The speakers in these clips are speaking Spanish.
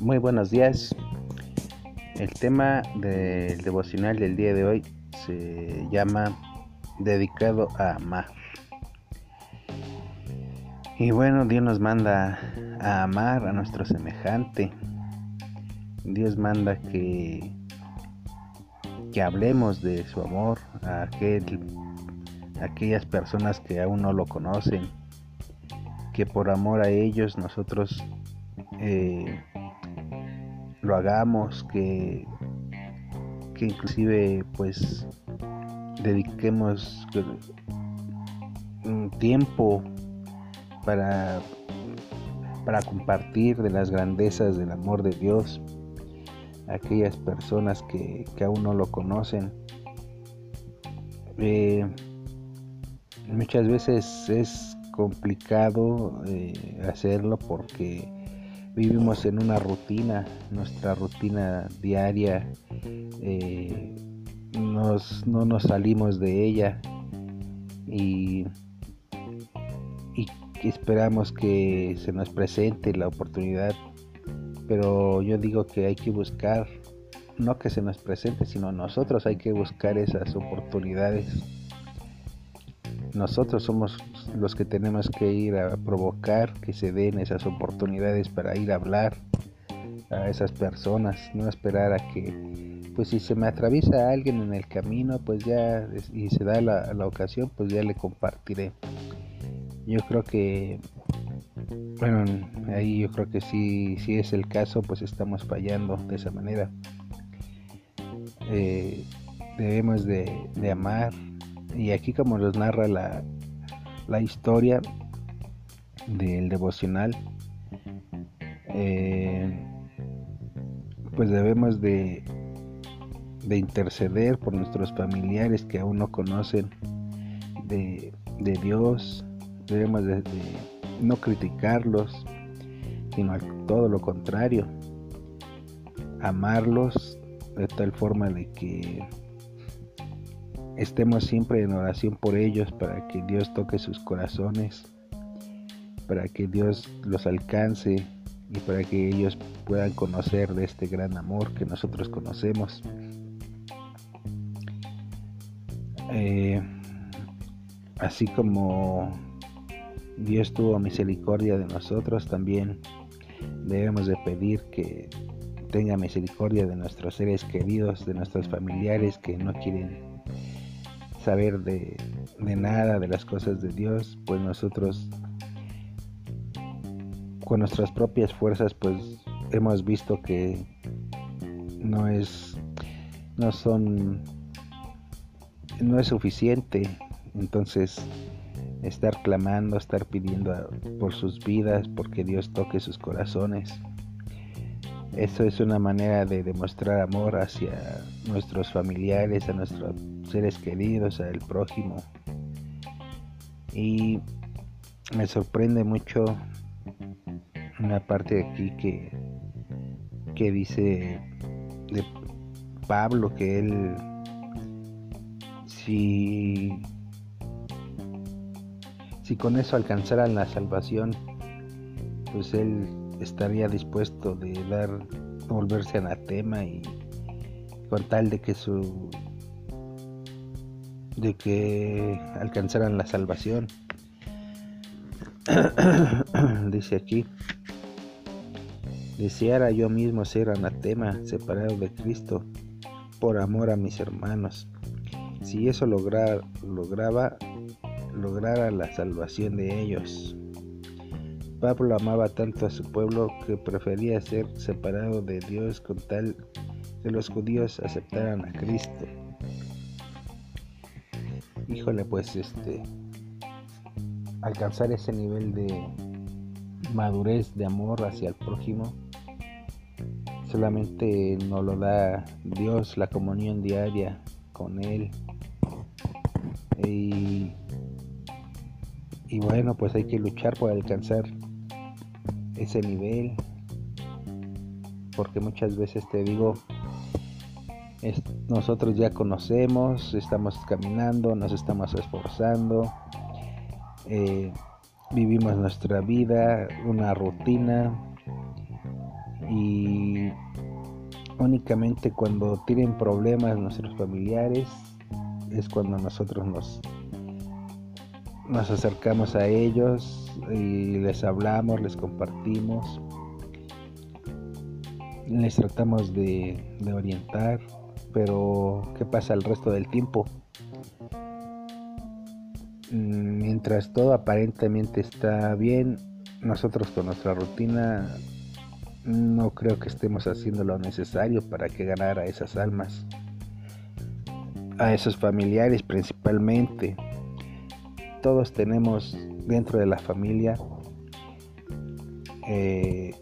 Muy buenos días. El tema del devocional del día de hoy se llama Dedicado a amar. Y bueno, Dios nos manda a amar a nuestro semejante. Dios manda que, que hablemos de su amor a, aquel, aquellas personas que aún no lo conocen. Que por amor a ellos nosotros eh, lo hagamos, que, que inclusive pues dediquemos un tiempo para, para compartir de las grandezas del amor de Dios a aquellas personas que, aún no lo conocen. Eh, muchas veces es complicado eh, hacerlo porque vivimos en una rutina, nuestra rutina diaria, eh, no nos salimos de ella y, y esperamos que se nos presente la oportunidad, pero yo digo que hay que buscar, no que se nos presente, sino nosotros hay que buscar esas oportunidades. Nosotros somos los que tenemos que ir a provocar que se den esas oportunidades para ir a hablar a esas personas, no esperar a que, pues si se me atraviesa alguien en el camino, pues ya, y se da la, la ocasión, pues ya le compartiré. Yo creo que, bueno, ahí yo creo que si, si es el caso, pues estamos fallando de esa manera. Eh, debemos de, de amar, y aquí como nos narra la, la historia del devocional, eh, pues debemos de, de, interceder por nuestros familiares que aún no conocen de, Dios, debemos de, no criticarlos, sino todo lo contrario, amarlos de tal forma de que estemos siempre en oración por ellos para que Dios toque sus corazones, para que Dios los alcance y para que ellos puedan conocer de este gran amor que nosotros conocemos. Eh, así como Dios tuvo misericordia de nosotros, también debemos de pedir que tenga misericordia de nuestros seres queridos, de nuestros familiares que no quieren saber de, nada de las cosas de Dios, pues nosotros con nuestras propias fuerzas pues hemos visto que no es no son no es suficiente. Entonces estar clamando estar pidiendo por sus vidas porque Dios toque sus corazones. Eso es una manera de demostrar amor hacia nuestros familiares a nuestros seres queridos, al prójimo. Y me sorprende mucho una parte aquí que, que dice de Pablo que él si si con eso alcanzara la salvación pues él estaría dispuesto de dar volverse anatema y con tal de que su de que alcanzaran la salvación. Dice aquí, deseara yo mismo ser anatema, separado de Cristo, por amor a mis hermanos. Si eso lograr, lograba, lograra la salvación de ellos. Pablo amaba tanto a su pueblo que prefería ser separado de Dios con tal que los judíos aceptaran a Cristo híjole, pues este, alcanzar ese nivel de madurez, de amor hacia el prójimo, solamente nos lo da Dios, la comunión diaria con Él. Y, y bueno, pues hay que luchar por alcanzar ese nivel, porque muchas veces te digo, nosotros ya conocemos, estamos caminando, nos estamos esforzando eh, vivimos nuestra vida, una rutina y únicamente cuando tienen problemas nuestros familiares es cuando nosotros nos nos acercamos a ellos y les hablamos, les compartimos, les tratamos de, de orientar, pero ¿qué pasa el resto del tiempo? Mm, mientras todo aparentemente está bien, nosotros con nuestra rutina no creo que estemos haciendo lo necesario para que ganara esas almas, a esos familiares principalmente todos tenemos dentro de la familia eh,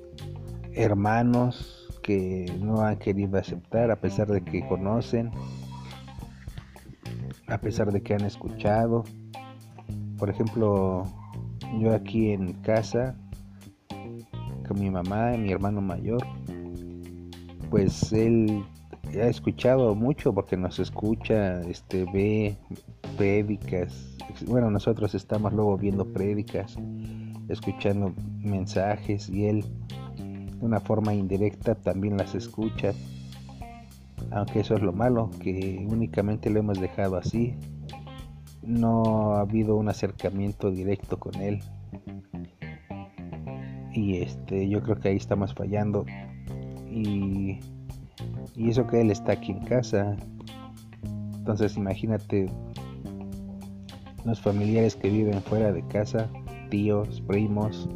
hermanos que no han querido aceptar a pesar de que conocen, a pesar de que han escuchado. Por ejemplo, yo aquí en casa con mi mamá y mi hermano mayor, pues él ha escuchado mucho porque nos escucha, este ve prédicas, bueno, nosotros estamos luego viendo prédicas, escuchando mensajes y él de una forma indirecta también las escucha. Aunque eso es lo malo, que únicamente lo hemos dejado así. No ha habido un acercamiento directo con él. Y este, yo creo que ahí estamos fallando. Y, y eso que él está aquí en casa. Entonces imagínate los familiares que viven fuera de casa, tíos, primos,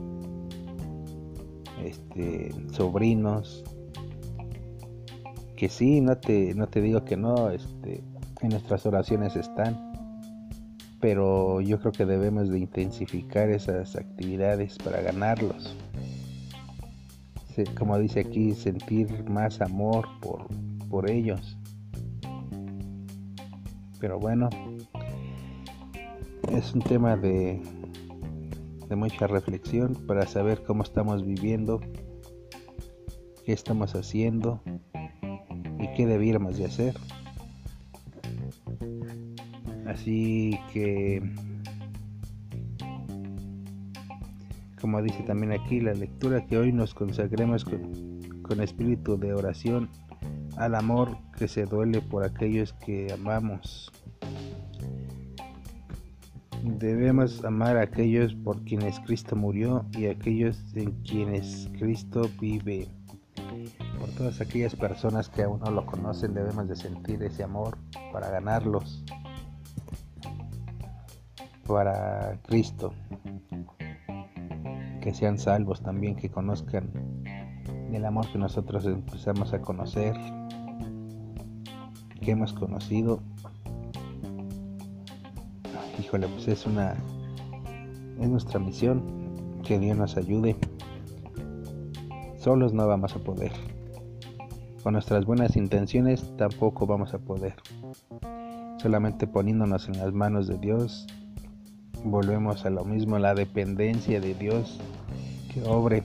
este, sobrinos, que sí, no te, no te digo que no, este, en nuestras oraciones están, pero yo creo que debemos de intensificar esas actividades para ganarlos. Como dice aquí, sentir más amor por, por ellos. Pero bueno, es un tema de, de mucha reflexión para saber cómo estamos viviendo, qué estamos haciendo y qué debiéramos de hacer. Así que, como dice también aquí la lectura, que hoy nos consagremos con, con espíritu de oración al amor que se duele por aquellos que amamos. Debemos amar a aquellos por quienes Cristo murió y a aquellos en quienes Cristo vive. Por todas aquellas personas que aún no lo conocen debemos de sentir ese amor para ganarlos para Cristo. Que sean salvos también, que conozcan el amor que nosotros empezamos a conocer, que hemos conocido híjole, pues es una, es nuestra misión, que Dios nos ayude. Solos no vamos a poder. Con nuestras buenas intenciones tampoco vamos a poder. Solamente poniéndonos en las manos de Dios, volvemos a lo mismo, la dependencia de Dios que obre,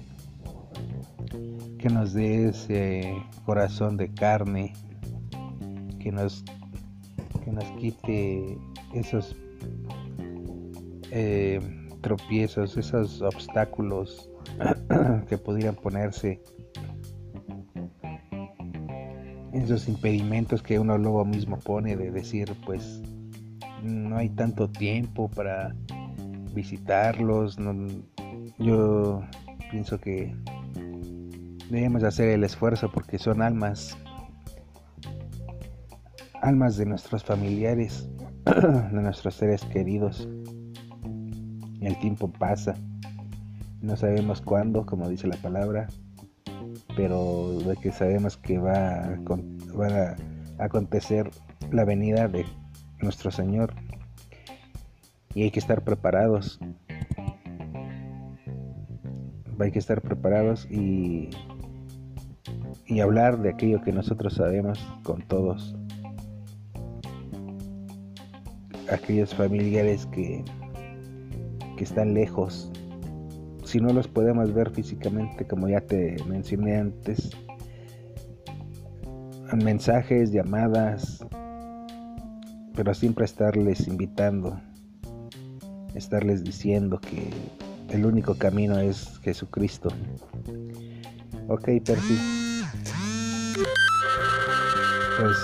que nos dé ese corazón de carne, que nos, que nos quite esos eh, tropiezos, esos obstáculos que pudieran ponerse, esos impedimentos que uno luego mismo pone de decir, pues no hay tanto tiempo para visitarlos. yo pienso que debemos hacer el esfuerzo porque son almas, almas de nuestros familiares, de nuestros seres queridos. El tiempo pasa. No sabemos cuándo, como dice la palabra, pero de que sabemos que va a, va a acontecer la venida de nuestro Señor. Y hay que estar preparados. Hay que estar preparados y, y hablar de aquello que nosotros sabemos con todos. Aquellos familiares que están lejos. Si no los podemos ver físicamente, como ya te mencioné antes, mensajes, llamadas, pero siempre estarles invitando estarles diciendo que el único camino es Jesucristo. Ok, Percy. Pues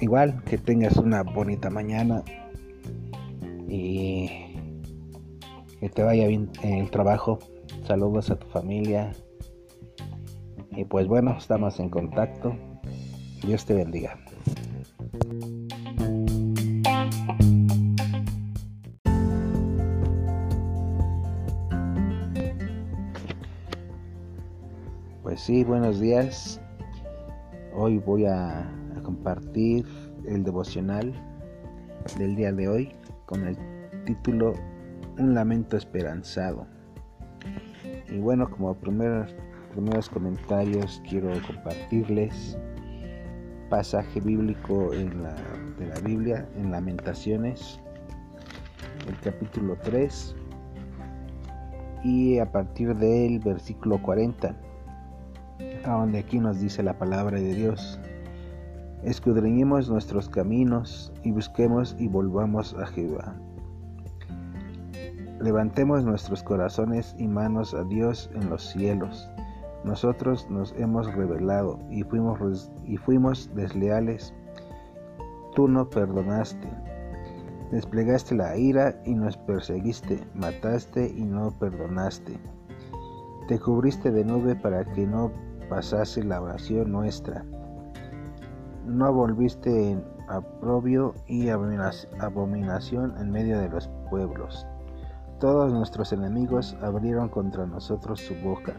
igual que tengas una bonita mañana y que te vaya bien en el trabajo. Saludos a tu familia. Y pues bueno, estamos en contacto. Dios te bendiga. Pues sí, buenos días. Hoy voy a, compartir el devocional del día de hoy con el título Un lamento esperanzado. Y bueno, como primer, primeros comentarios quiero compartirles pasaje bíblico de la Biblia, en Lamentaciones, el capítulo 3, y a partir del versículo 40 a donde aquí nos dice la palabra de Dios. Escudriñemos nuestros caminos y busquemos y volvamos a Jehová. Levantemos nuestros corazones y manos a Dios en los cielos. Nosotros nos hemos rebelado y fuimos, y fuimos desleales. Tú no perdonaste. Desplegaste la ira y nos perseguiste. Mataste y no perdonaste. Te cubriste de nube para que no pasase la oración nuestra. No volviste en aprobio y abominación en medio de los pueblos. Todos nuestros enemigos abrieron contra nosotros su boca.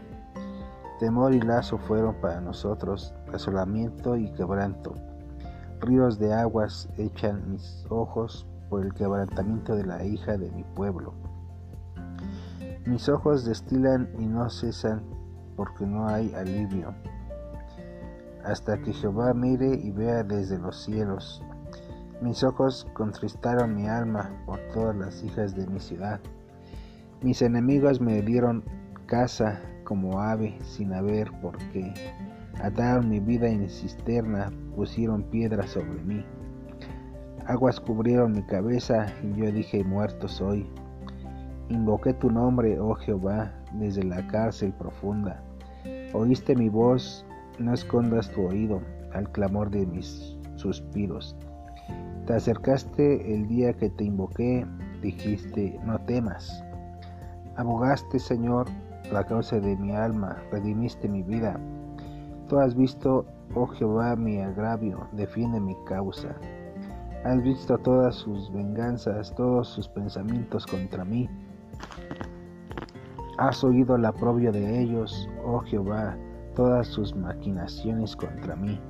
Temor y lazo fueron para nosotros, asolamiento y quebranto. Ríos de aguas echan mis ojos por el quebrantamiento de la hija de mi pueblo. Mis ojos destilan y no cesan porque no hay alivio, hasta que Jehová mire y vea desde los cielos. Mis ojos contristaron mi alma por todas las hijas de mi ciudad. Mis enemigos me dieron casa como ave sin haber por qué. Ataron mi vida en cisterna, pusieron piedras sobre mí. Aguas cubrieron mi cabeza y yo dije, muerto soy. Invoqué tu nombre, oh Jehová, desde la cárcel profunda. Oíste mi voz, no escondas tu oído al clamor de mis suspiros. Te acercaste el día que te invoqué, dijiste, no temas. Abogaste, Señor, la causa de mi alma, redimiste mi vida. Tú has visto, oh Jehová, mi agravio, defiende mi causa. Has visto todas sus venganzas, todos sus pensamientos contra mí. Has oído la aprobio de ellos, oh Jehová, todas sus maquinaciones contra mí,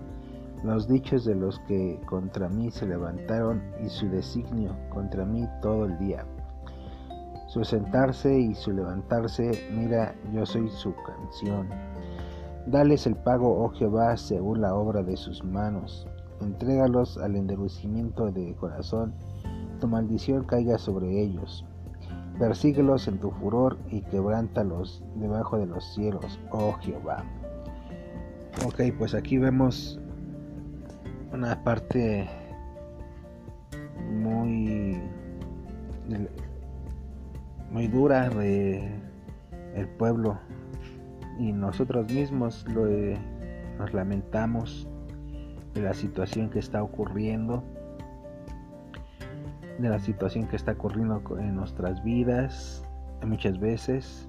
los dichos de los que contra mí se levantaron y su designio contra mí todo el día. Su sentarse y su levantarse, mira, yo soy su canción. Dales el pago, oh Jehová, según la obra de sus manos. Entrégalos al endurecimiento de corazón, tu maldición caiga sobre ellos. Persíguelos en tu furor y quebrántalos debajo de los cielos, oh Jehová. Ok, pues aquí vemos una parte muy muy dura de el pueblo. Y nosotros mismos lo, nos lamentamos de la situación que está ocurriendo de la situación que está ocurriendo en nuestras vidas muchas veces,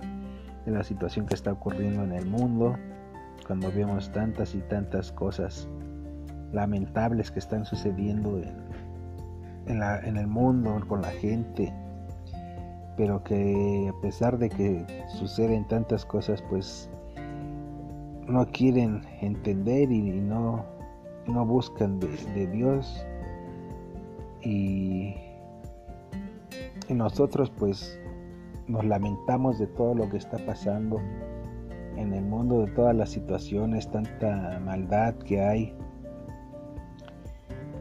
de la situación que está ocurriendo en el mundo, cuando vemos tantas y tantas cosas lamentables que están sucediendo en, en el mundo, con la gente, pero que a pesar de que suceden tantas cosas, pues no quieren entender y, no, no buscan de, Dios y y nosotros pues nos lamentamos de todo lo que está pasando en el mundo, de todas las situaciones, tanta maldad que hay.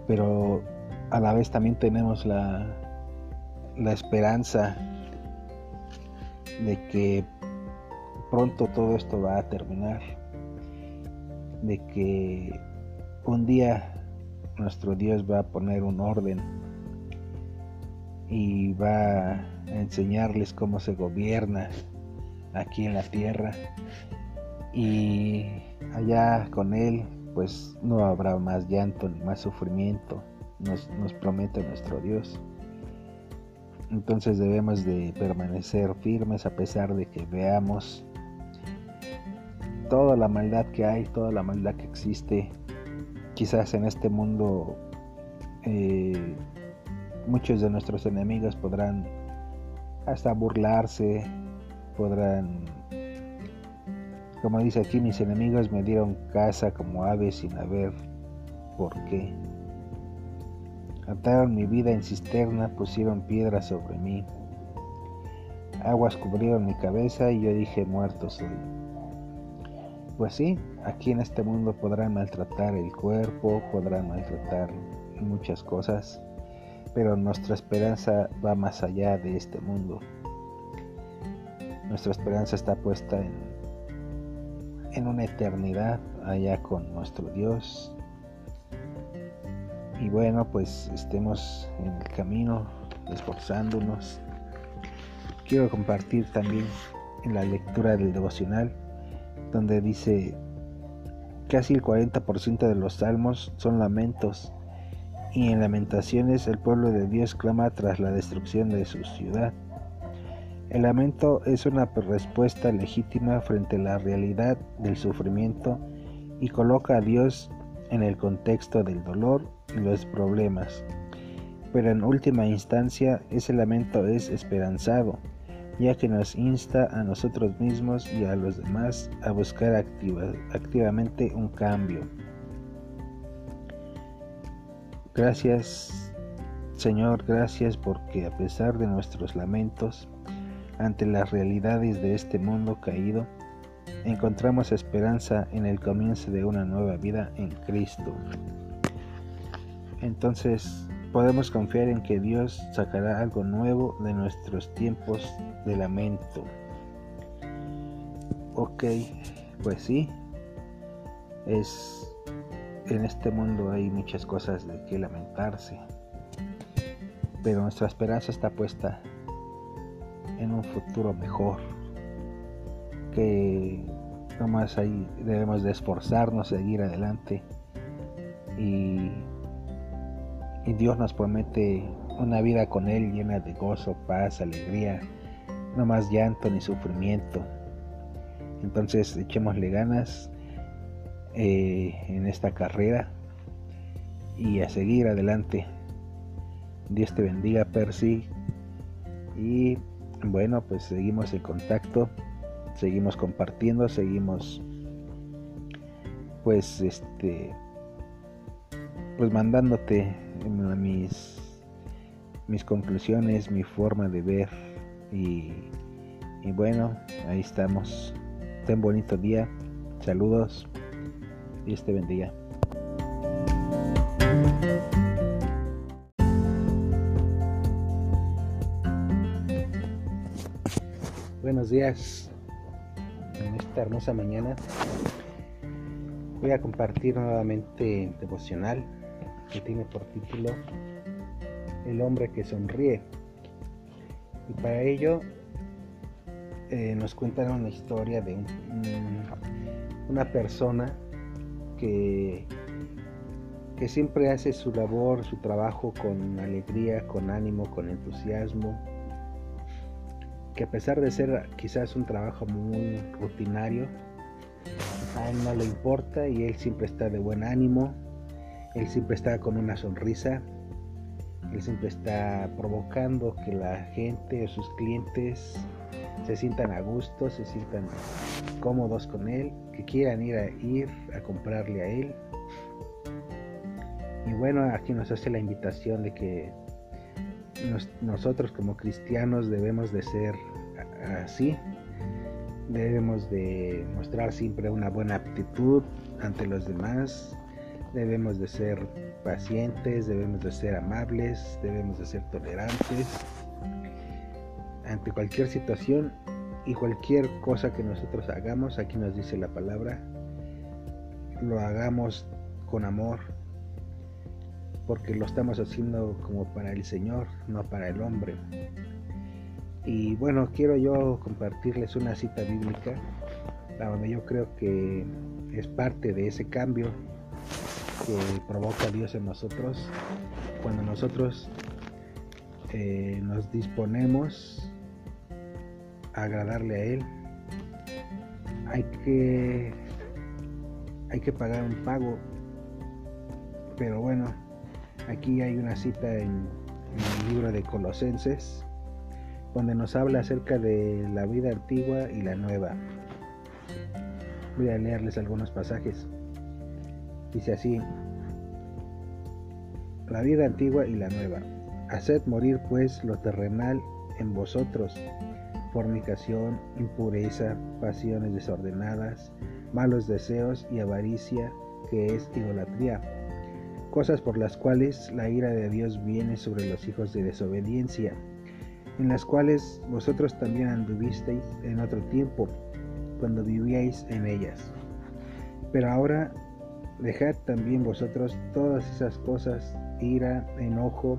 Pero a la vez también tenemos la, la esperanza de que pronto todo esto va a terminar, de que un día nuestro Dios va a poner un orden y va a enseñarles cómo se gobierna aquí en la tierra. Y allá con él pues no habrá más llanto ni más sufrimiento nos, nos promete nuestro Dios entonces debemos de permanecer firmes a pesar de que veamos toda la maldad que hay, toda la maldad que existe. Quizás en este mundo eh, muchos de nuestros enemigos podrán hasta burlarse, podrán, como dice aquí, mis enemigos me dieron casa como aves sin haber por qué. Ataron mi vida en cisterna, pusieron piedras sobre mí. Aguas cubrieron mi cabeza y yo dije, muerto soy. Pues sí, aquí en este mundo podrán maltratar el cuerpo, podrán maltratar muchas cosas, pero nuestra esperanza va más allá de este mundo. Nuestra esperanza está puesta en, en una eternidad allá con nuestro Dios. Y bueno, pues estemos en el camino, esforzándonos. Quiero compartir también en la lectura del devocional donde dice, casi el 40% de los salmos son lamentos, y en lamentaciones el pueblo de Dios clama tras la destrucción de su ciudad. El lamento es una respuesta legítima frente a la realidad del sufrimiento y coloca a Dios en el contexto del dolor y los problemas. Pero en última instancia ese lamento es esperanzado, ya que nos insta a nosotros mismos y a los demás a buscar activamente un cambio. Gracias Señor, gracias porque a pesar de nuestros lamentos ante las realidades de este mundo caído, encontramos esperanza en el comienzo de una nueva vida en Cristo. Entonces, podemos confiar en que Dios sacará algo nuevo de nuestros tiempos de lamento. Ok, pues sí, es en este mundo hay muchas cosas de que lamentarse, pero nuestra esperanza está puesta en un futuro mejor, que nomás ahí debemos de esforzarnos, seguir adelante y y Dios nos promete una vida con Él llena de gozo, paz, alegría, no más llanto ni sufrimiento. Entonces echémosle ganas eh, en esta carrera y a seguir adelante. Dios te bendiga, Percy. Y bueno, pues seguimos en contacto, seguimos compartiendo, seguimos pues este pues mandándote mis, mis conclusiones, mi forma de ver y, y bueno, ahí estamos. Ten bonito día. Saludos. Dios te bendiga. Buenos días. Esta hermosa mañana voy a compartir nuevamente devocional que tiene por título El hombre que sonríe. Y para ello eh, nos cuentan una historia de una persona que, que siempre hace su labor, su trabajo con alegría, con ánimo, con entusiasmo, que a pesar de ser quizás un trabajo muy rutinario, a él no le importa y él siempre está de buen ánimo, él siempre está con una sonrisa. Él siempre está provocando que la gente o sus clientes se sientan a gusto, se sientan cómodos con él, que quieran ir a ir a comprarle a él. Y bueno, aquí nos hace la invitación de que nosotros como cristianos debemos de ser así, debemos de mostrar siempre una buena actitud ante los demás, Debemos de ser pacientes, debemos de ser amables, debemos de ser tolerantes ante cualquier situación y cualquier cosa que nosotros hagamos, aquí nos dice la palabra, lo hagamos con amor porque lo estamos haciendo como para el Señor, no para el hombre. Y bueno, quiero yo compartirles una cita bíblica, donde yo creo que es parte de ese cambio que provoca Dios en nosotros, cuando nosotros eh, nos disponemos a agradarle a Él, hay que, hay que pagar un pago. Pero bueno, aquí hay una cita en, el libro de Colosenses, donde nos habla acerca de la vida antigua y la nueva. Voy a leerles algunos pasajes. Dice así, la vida antigua y la nueva. Haced morir pues lo terrenal en vosotros, fornicación, impureza, pasiones desordenadas, malos deseos y avaricia, que es idolatría, cosas por las cuales la ira de Dios viene sobre los hijos de desobediencia, en las cuales vosotros también anduvisteis en otro tiempo, cuando vivíais en ellas. Pero ahora dejad también vosotros todas esas cosas, ira, enojo,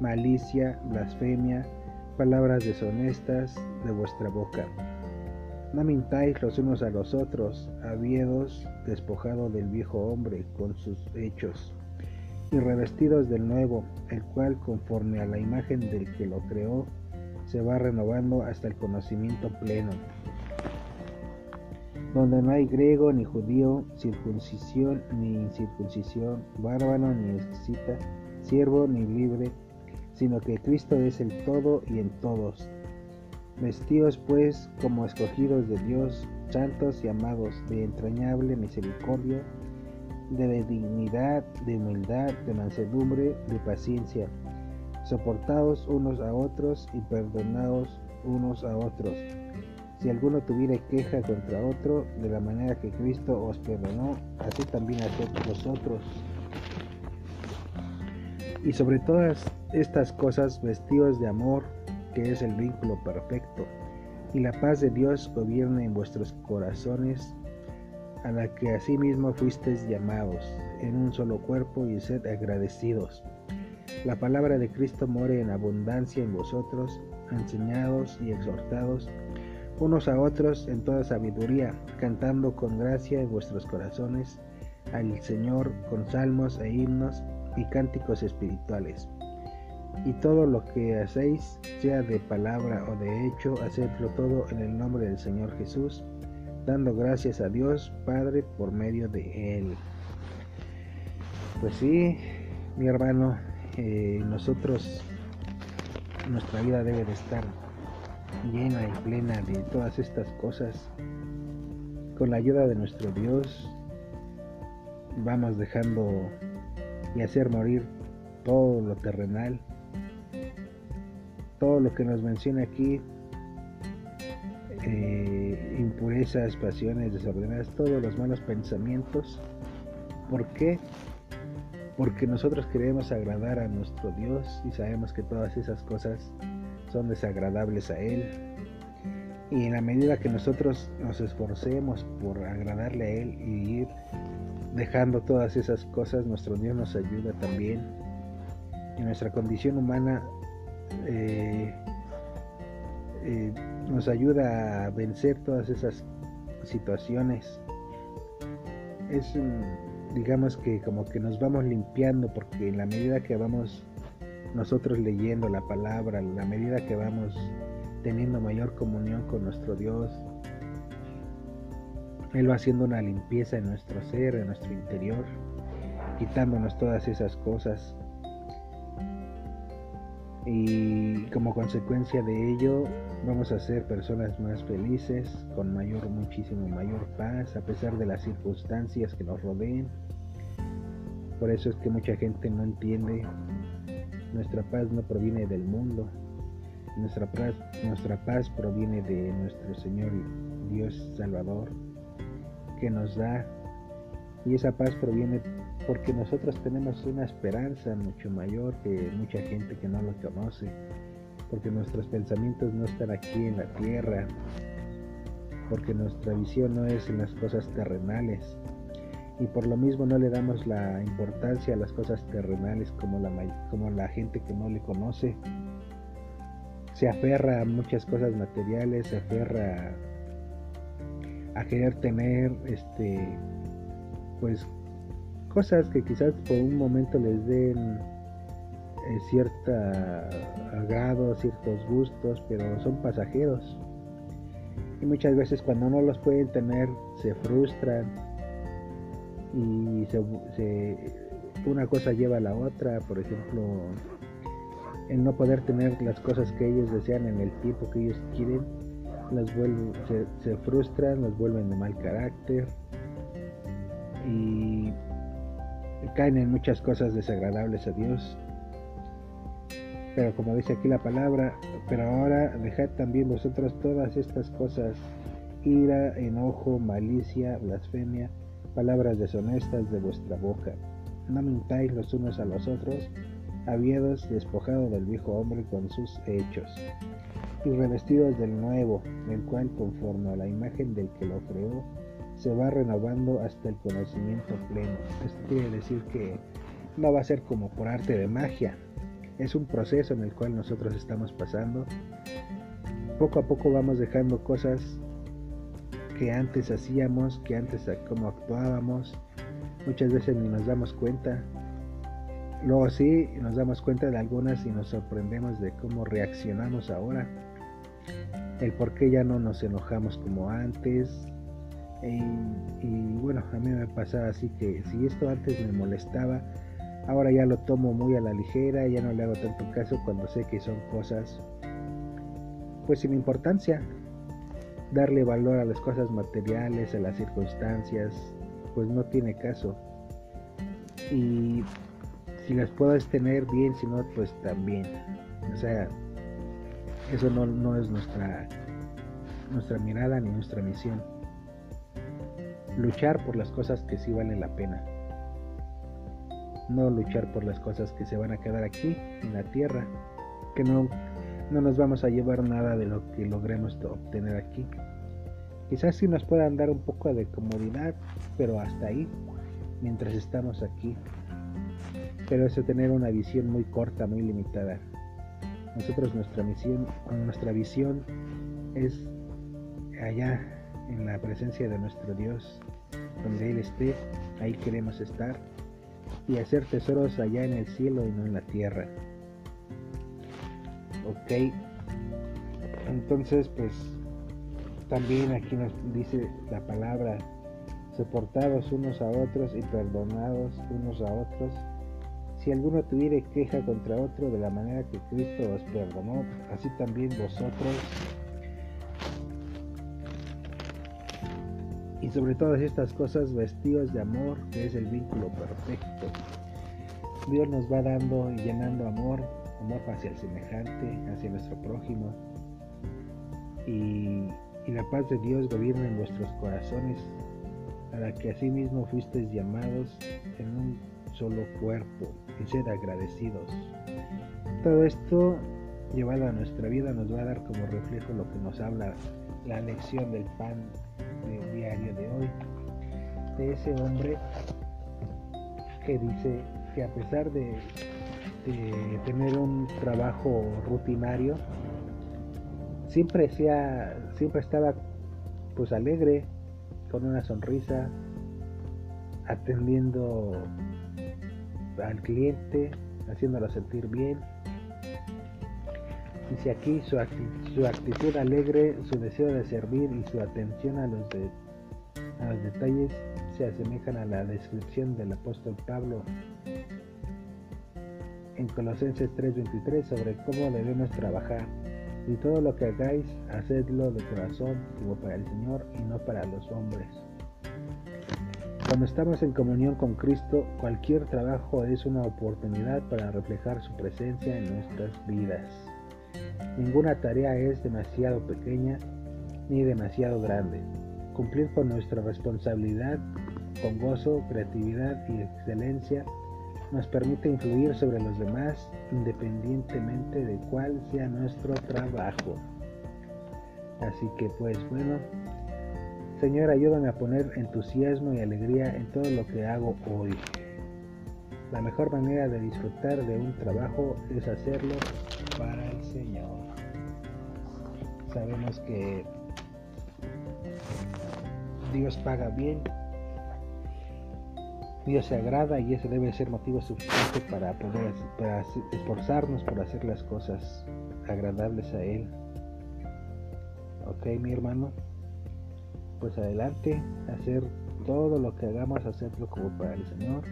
malicia, blasfemia, palabras deshonestas de vuestra boca. No mintáis los unos a los otros, habidos despojado del viejo hombre con sus hechos, y revestidos del nuevo, el cual conforme a la imagen del que lo creó, se va renovando hasta el conocimiento pleno, donde no hay griego ni judío, circuncisión ni incircuncisión, bárbaro ni escita, siervo ni libre, sino que Cristo es el todo y en todos. Vestidos pues como escogidos de Dios, santos y amados, de entrañable misericordia, de dignidad, de humildad, de mansedumbre, de paciencia, soportados unos a otros y perdonados unos a otros. Si alguno tuviera queja contra otro, de la manera que Cristo os perdonó, así también haced vosotros. Y sobre todas estas cosas vestidos de amor, que es el vínculo perfecto, y la paz de Dios gobierne en vuestros corazones, a la que asimismo fuisteis llamados, en un solo cuerpo y sed agradecidos. La palabra de Cristo more en abundancia en vosotros, enseñados y exhortados unos a otros en toda sabiduría, cantando con gracia en vuestros corazones al Señor con salmos e himnos y cánticos espirituales y todo lo que hacéis, sea de palabra o de hecho, hacedlo todo en el nombre del Señor Jesús, dando gracias a Dios Padre por medio de Él. Pues sí, mi hermano, eh, nosotros, nuestra vida debe de estar llena y plena de todas estas cosas. Con la ayuda de nuestro Dios, vamos dejando y hacer morir todo lo terrenal todo lo que nos menciona aquí, eh, impurezas, pasiones desordenadas, todos los malos pensamientos. ¿Por qué? Porque nosotros queremos agradar a nuestro Dios y sabemos que todas esas cosas son desagradables a Él. Y en la medida que nosotros nos esforcemos por agradarle a Él y ir dejando todas esas cosas, nuestro Dios nos ayuda también. En nuestra condición humana eh, eh, nos ayuda a vencer todas esas situaciones. Es, digamos que como que nos vamos limpiando porque en la medida que vamos nosotros leyendo la palabra, la medida que vamos teniendo mayor comunión con nuestro Dios, Él va haciendo una limpieza en nuestro ser, en nuestro interior, quitándonos todas esas cosas y como consecuencia de ello vamos a ser personas más felices, con mayor, muchísimo mayor paz, a pesar de las circunstancias que nos rodeen. Por eso es que mucha gente no entiende, nuestra paz no proviene del mundo, nuestra paz, nuestra paz proviene de nuestro Señor Dios Salvador, que nos da, y esa paz proviene porque nosotros tenemos una esperanza mucho mayor que mucha gente que no lo conoce, porque nuestros pensamientos no están aquí en la tierra, porque nuestra visión no es en las cosas terrenales. y por lo mismo no le damos la importancia a las cosas terrenales como la, como la gente que no le conoce. Se aferra a muchas cosas materiales, se aferra a querer tener este pues cosas que quizás por un momento les den eh, cierta agrado, ciertos gustos, pero son pasajeros. Y muchas veces cuando no los pueden tener se frustran y una cosa lleva a la otra, por ejemplo, el no poder tener las cosas que ellos desean en el tiempo que ellos quieren, vuelven, se, se frustran, los vuelven de mal carácter y caen en muchas cosas desagradables a Dios. Pero como dice aquí la palabra, pero ahora dejad también vosotros todas estas cosas, ira, enojo, malicia, blasfemia, palabras deshonestas de vuestra boca. No mintáis los unos a los otros, habidos despojado del viejo hombre con sus hechos, y revestidos del nuevo, el cual conforme a la imagen del que lo creó, se va renovando hasta el conocimiento pleno. Esto quiere decir que no va a ser como por arte de magia, es un proceso en el cual nosotros estamos pasando. Poco a poco vamos dejando cosas que antes hacíamos, que antes como actuábamos, muchas veces ni nos damos cuenta. Luego sí nos damos cuenta de algunas y nos sorprendemos de cómo reaccionamos ahora. El por qué ya no nos enojamos como antes. Y, bueno, a mí me pasa así que si esto antes me molestaba, ahora ya lo tomo muy a la ligera, ya no le hago tanto caso cuando sé que son cosas pues sin importancia, darle valor a las cosas materiales, a las circunstancias, pues no tiene caso. Y si las puedes tener bien, si no, pues también. O sea, eso no, no es nuestra, nuestra mirada ni nuestra misión. Luchar por las cosas que sí valen la pena. No luchar por las cosas que se van a quedar aquí, en la tierra, que no no nos vamos a llevar nada de lo que logremos obtener aquí. Quizás sí nos puedan dar un poco de comodidad, pero hasta ahí, mientras estamos aquí. Pero eso tener una visión muy corta, muy limitada. Nosotros nuestra misión, nuestra visión es allá en la presencia de nuestro Dios, donde Él esté, ahí queremos estar y hacer tesoros allá en el cielo y no en la tierra. Ok. Entonces, pues también aquí nos dice la palabra, soportados unos a otros y perdonados unos a otros. Si alguno tuviere queja contra otro de la manera que Cristo os perdonó, así también vosotros. Y sobre todas estas cosas, vestidos de amor, que es el vínculo perfecto. Dios nos va dando y llenando amor amor hacia el semejante, hacia nuestro prójimo. Y, la paz de Dios gobierna en vuestros corazones, para que asimismo fuisteis llamados en un solo cuerpo y ser agradecidos. Todo esto llevado a nuestra vida nos va a dar como reflejo lo que nos habla la lección del pan diario de hoy, de ese hombre que dice que a pesar de tener un trabajo rutinario, siempre, sea, siempre estaba pues alegre, con una sonrisa, atendiendo al cliente, haciéndolo sentir bien. Si aquí su, su actitud alegre, su deseo de servir y su atención a los, a los detalles se asemejan a la descripción del apóstol Pablo en Colosenses 3:23 sobre cómo debemos trabajar. Y todo lo que hagáis, hacedlo de corazón como para el Señor y no para los hombres. Cuando estamos en comunión con Cristo, cualquier trabajo es una oportunidad para reflejar su presencia en nuestras vidas. Ninguna tarea es demasiado pequeña ni demasiado grande. Cumplir con nuestra responsabilidad con gozo, creatividad y excelencia nos permite influir sobre los demás independientemente de cuál sea nuestro trabajo. Así que pues bueno, Señor, ayúdame a poner entusiasmo y alegría en todo lo que hago hoy. La mejor manera de disfrutar de un trabajo es hacerlo para el Señor. Sabemos que Dios paga bien, Dios se agrada y ese debe ser motivo suficiente para poder esforzarnos por hacer las cosas agradables a Él. Ok, mi hermano, pues adelante, hacer todo lo que hagamos, hacerlo como para el Señor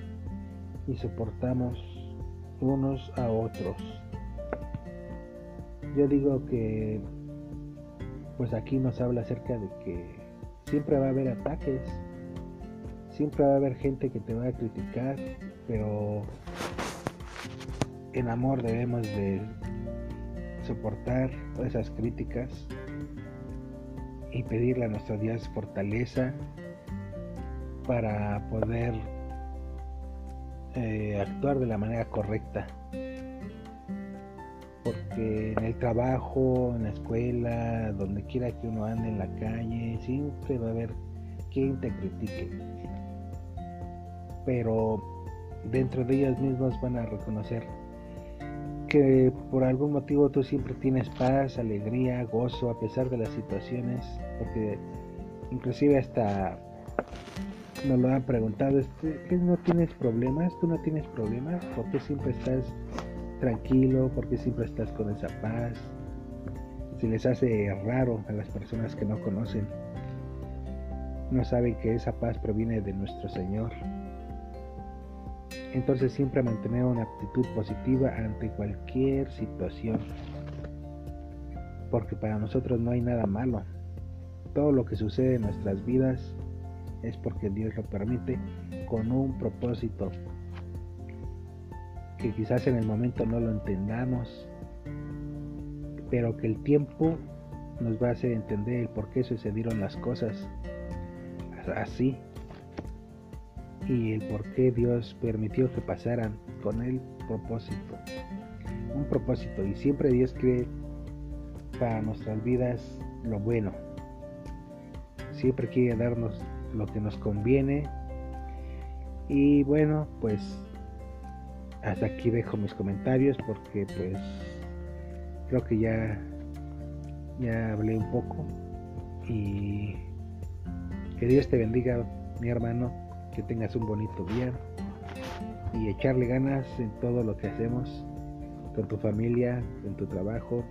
y soportamos unos a otros. Yo digo que pues aquí nos habla acerca de que siempre va a haber ataques, siempre va a haber gente que te va a criticar, pero en amor debemos de soportar esas críticas y pedirle a nuestro Dios fortaleza para poder eh, actuar de la manera correcta. Porque en el trabajo, en la escuela, donde quiera que uno ande en la calle, siempre va a haber quien te critique. Pero dentro de ellos mismos van a reconocer que por algún motivo tú siempre tienes paz, alegría, gozo a pesar de las situaciones, porque inclusive hasta nos lo han preguntado, ¿qué no tienes problemas? ¿Tú no tienes problemas? ¿Por qué siempre estás tranquilo? ¿Por qué siempre estás con esa paz? Se les hace raro a las personas que no conocen, no saben que esa paz proviene de nuestro Señor. Entonces siempre mantener una actitud positiva ante cualquier situación. Porque para nosotros no hay nada malo. Todo lo que sucede en nuestras vidas es porque Dios lo permite con un propósito. Que quizás en el momento no lo entendamos, pero que el tiempo nos va a hacer entender el por qué sucedieron las cosas así y el por qué Dios permitió que pasaran con el propósito. Un propósito y siempre Dios cree para nuestras vidas lo bueno. Siempre quiere darnos lo que nos conviene. Y bueno, pues hasta aquí dejo mis comentarios porque pues creo que ya ya hablé un poco y que Dios te bendiga mi hermano que tengas un bonito día y echarle ganas en todo lo que hacemos con tu familia, en tu trabajo.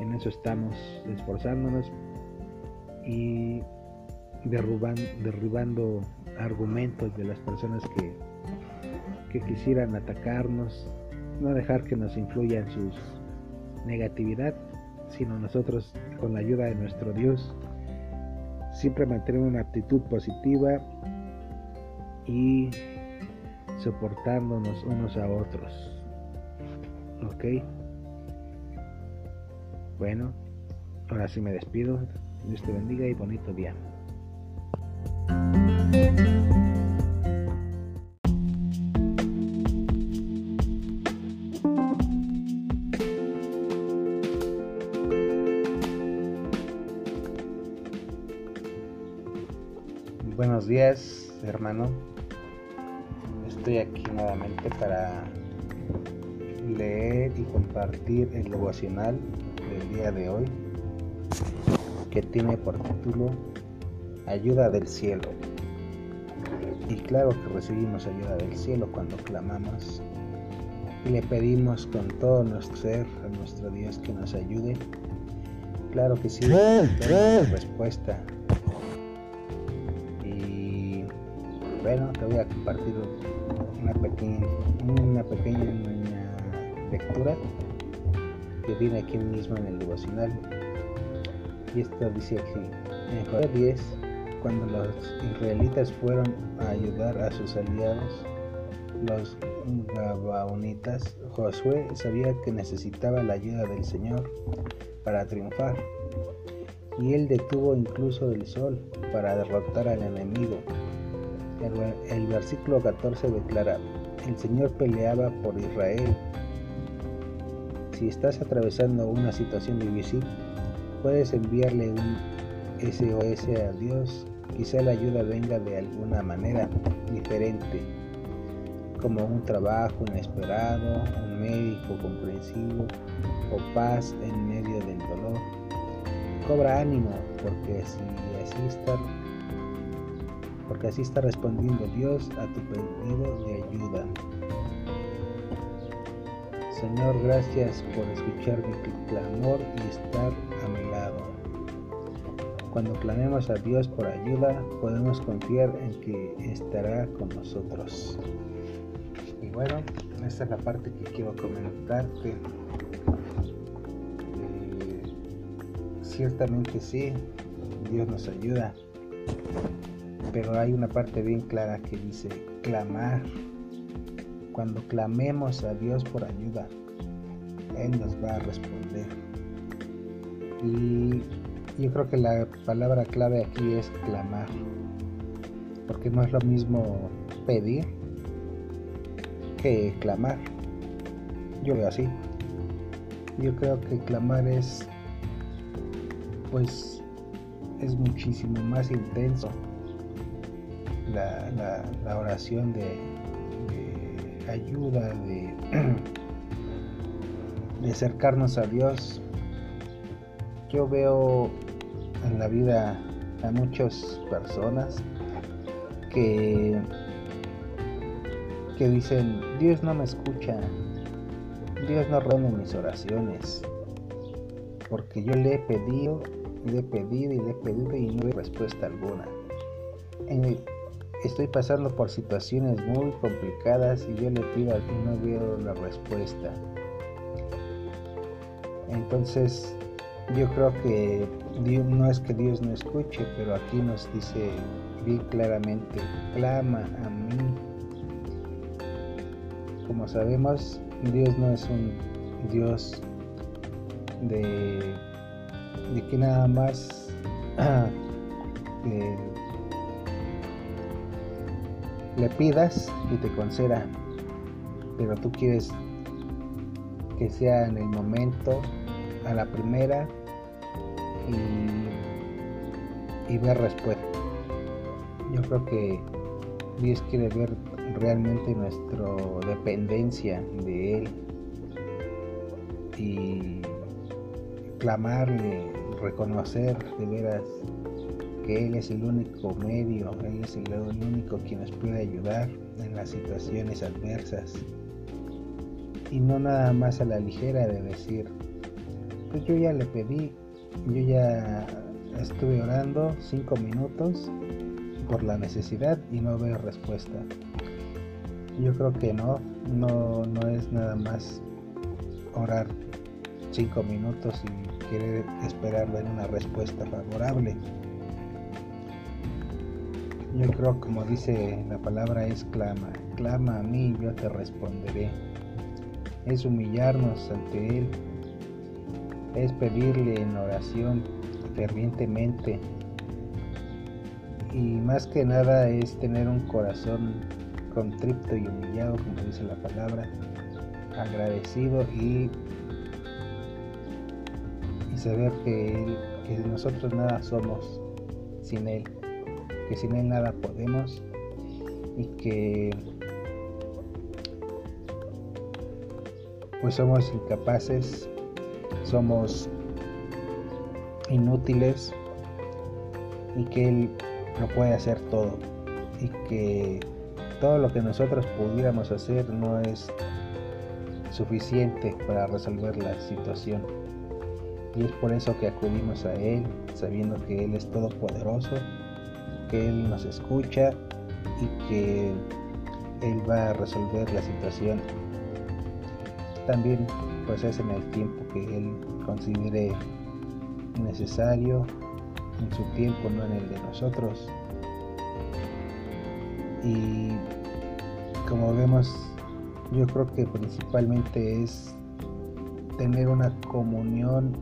En eso estamos esforzándonos y derribando argumentos de las personas que, que quisieran atacarnos, no dejar que nos influya en su negatividad, sino nosotros con la ayuda de nuestro Dios siempre mantener una actitud positiva y soportándonos unos a otros. ¿Ok? Bueno, ahora sí me despido. Dios te bendiga y bonito día. Buenos días, hermano estoy aquí nuevamente para leer y compartir el devocional del día de hoy que tiene por título Ayuda del cielo. Y claro que recibimos ayuda del cielo cuando clamamos y le pedimos con todo nuestro ser a nuestro Dios que nos ayude. Claro que sí, tenemos respuesta. Y bueno, te voy a compartir una pequeña, una pequeña lectura que viene aquí mismo en el devocional. Y esto dice aquí, en Josué 10, cuando los israelitas fueron a ayudar a sus aliados, los Gabaonitas, Josué sabía que necesitaba la ayuda del Señor para triunfar. Y él detuvo incluso el sol para derrotar al enemigo el, versículo 14 declara, el Señor peleaba por Israel. Si estás atravesando una situación difícil, puedes enviarle un SOS a Dios, quizá la ayuda venga de alguna manera diferente, como un trabajo inesperado, un médico comprensivo o paz en medio del dolor. Cobra ánimo porque si así está porque así está respondiendo Dios a tu pedido de ayuda. Señor, gracias por escuchar mi clamor y estar a. Cuando clamemos a Dios por ayuda, podemos confiar en que estará con nosotros. Y bueno, esta es la parte que quiero comentarte. Eh, ciertamente sí, Dios nos ayuda, pero hay una parte bien clara que dice clamar cuando clamemos a Dios por ayuda, Él nos va a responder. Y yo creo que la palabra clave aquí es clamar, porque no es lo mismo pedir que clamar. Yo veo así. Yo creo que clamar es, pues, es muchísimo más intenso la, la oración de, ayuda, de, de acercarnos a Dios. Yo veo en la vida a muchas personas que, que dicen, Dios no me escucha, Dios no responde mis oraciones, porque yo le he pedido, le he pedido y le he pedido y no hay respuesta alguna. Estoy pasando por situaciones muy complicadas y yo le pido y no veo la respuesta. Entonces, yo creo que Dios, no es que Dios no escuche, pero aquí nos dice bien claramente, clama a mí. Como sabemos, Dios no es un Dios de, de que nada más eh, le pidas y te conceda, pero tú quieres que sea en el momento, a la primera y, ver respuesta. Yo creo que Dios quiere ver realmente nuestra dependencia de Él y clamarle, reconocer de veras que Él es el único medio, Él es el único quien nos puede ayudar en las situaciones adversas. Y no nada más a la ligera de decir, pues yo ya le pedí, yo ya estuve orando cinco minutos por la necesidad y no veo respuesta. Yo creo que no, no, no es nada más orar cinco minutos y querer esperar ver una respuesta favorable. Yo creo como dice la palabra es clama, clama a mí y yo te responderé. Es humillarnos ante Él, es pedirle en oración fervientemente. Y más que nada es tener un corazón contrito y humillado, como dice la palabra, agradecido y, y saber que, que nosotros nada somos sin Él que sin él nada podemos y que pues somos incapaces, somos inútiles y que Él lo puede hacer todo y que todo lo que nosotros pudiéramos hacer no es suficiente para resolver la situación. Y es por eso que acudimos a Él, sabiendo que Él es todopoderoso que Él nos escucha y que Él va a resolver la situación. También pues es en el tiempo que Él considere necesario, en su tiempo, no en el de nosotros. Y como vemos, yo creo que principalmente es tener una comunión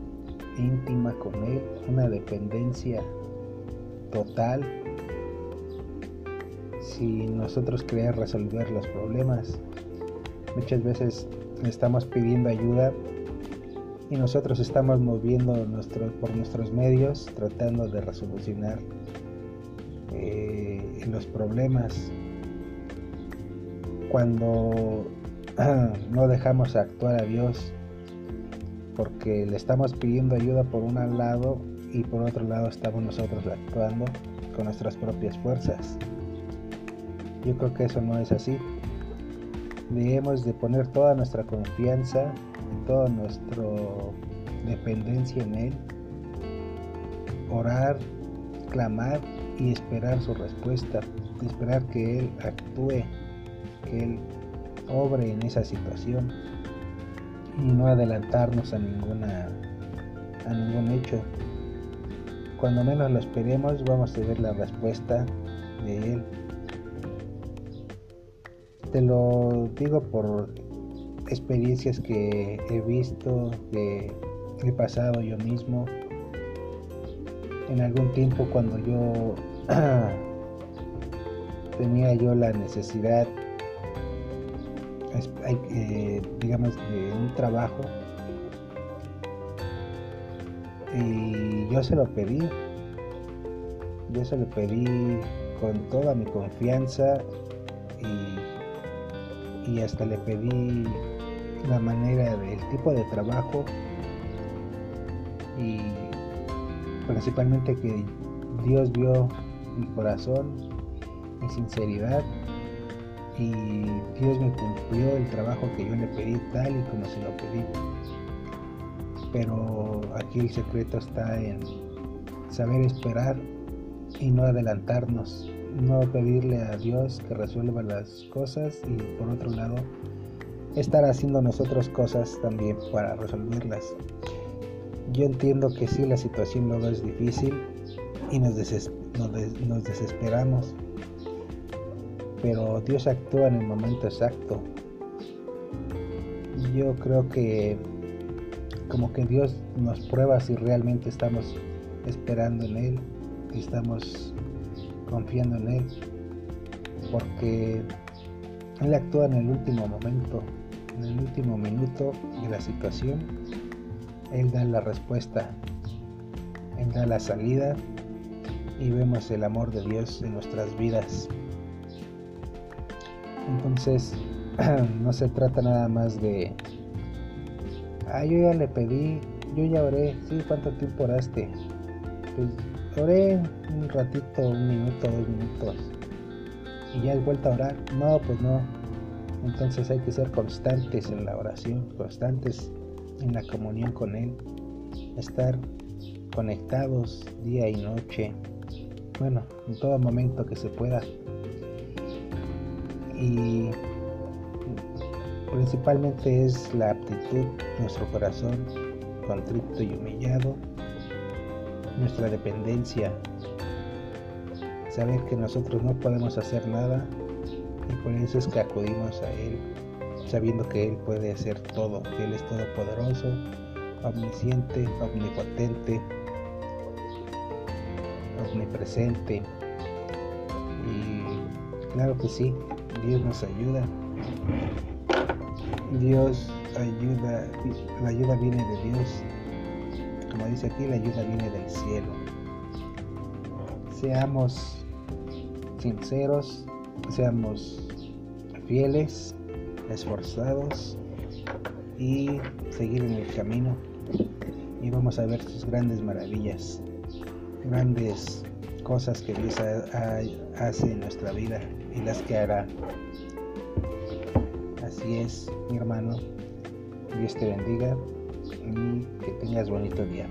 íntima con Él, una dependencia total si nosotros queremos resolver los problemas. Muchas veces estamos pidiendo ayuda y nosotros estamos moviendo nuestro, por nuestros medios tratando de resolucionar eh, los problemas cuando no dejamos actuar a Dios porque le estamos pidiendo ayuda por un lado y por otro lado estamos nosotros actuando con nuestras propias fuerzas. Yo creo que eso no es así. Debemos de poner toda nuestra confianza, toda nuestra dependencia en Él, orar, clamar y esperar su respuesta, esperar que Él actúe que Él obre en esa situación y no adelantarnos a ninguna a ningún hecho. Cuando menos lo esperemos vamos a ver la respuesta de Él. Te lo digo por experiencias que he visto, que he pasado yo mismo. En algún tiempo cuando yo tenía yo la necesidad eh, digamos, de un trabajo. Y yo se lo pedí. Yo se lo pedí con toda mi confianza y, y hasta le pedí la manera del tipo de trabajo y principalmente que Dios vio mi corazón, mi sinceridad y Dios me cumplió el trabajo que yo le pedí tal y como se lo pedí. Pero aquí el secreto está en saber esperar y no adelantarnos, no pedirle a Dios que resuelva las cosas y por otro lado estar haciendo nosotros cosas también para resolverlas. Yo entiendo que sí la situación luego es difícil y nos, desesperamos pero Dios actúa en el momento exacto. Yo creo que como que Dios nos prueba si realmente estamos esperando en Él, y estamos confiando en Él, porque Él actúa en el último momento, en el último minuto de la situación, Él da la respuesta, Él da la salida y vemos el amor de Dios en nuestras vidas. Entonces, no se trata nada más de, ah, yo ya le pedí, yo ya oré, sí, ¿cuánto tiempo oraste? Pues oré un ratito, un minuto, dos minutos, y ya has vuelto a orar. No, pues no. Entonces hay que ser constantes en la oración, constantes en la comunión con Él, estar conectados día y noche, bueno, en todo momento que se pueda. Y principalmente es la aptitud, nuestro corazón contrito y humillado, nuestra dependencia, saber que nosotros no podemos hacer nada y por eso es que acudimos a Él, sabiendo que Él puede hacer todo, que Él es todopoderoso, omnisciente, omnipotente, omnipresente. Y claro que sí, Dios nos ayuda. Dios ayuda, la ayuda viene de Dios. Como dice aquí, la ayuda viene del cielo. Seamos sinceros, seamos fieles, esforzados y seguir en el camino. Y vamos a ver sus grandes maravillas, grandes cosas que Dios hace en nuestra vida y las que hará. Así es, mi hermano. Dios te bendiga que tengas bonito día.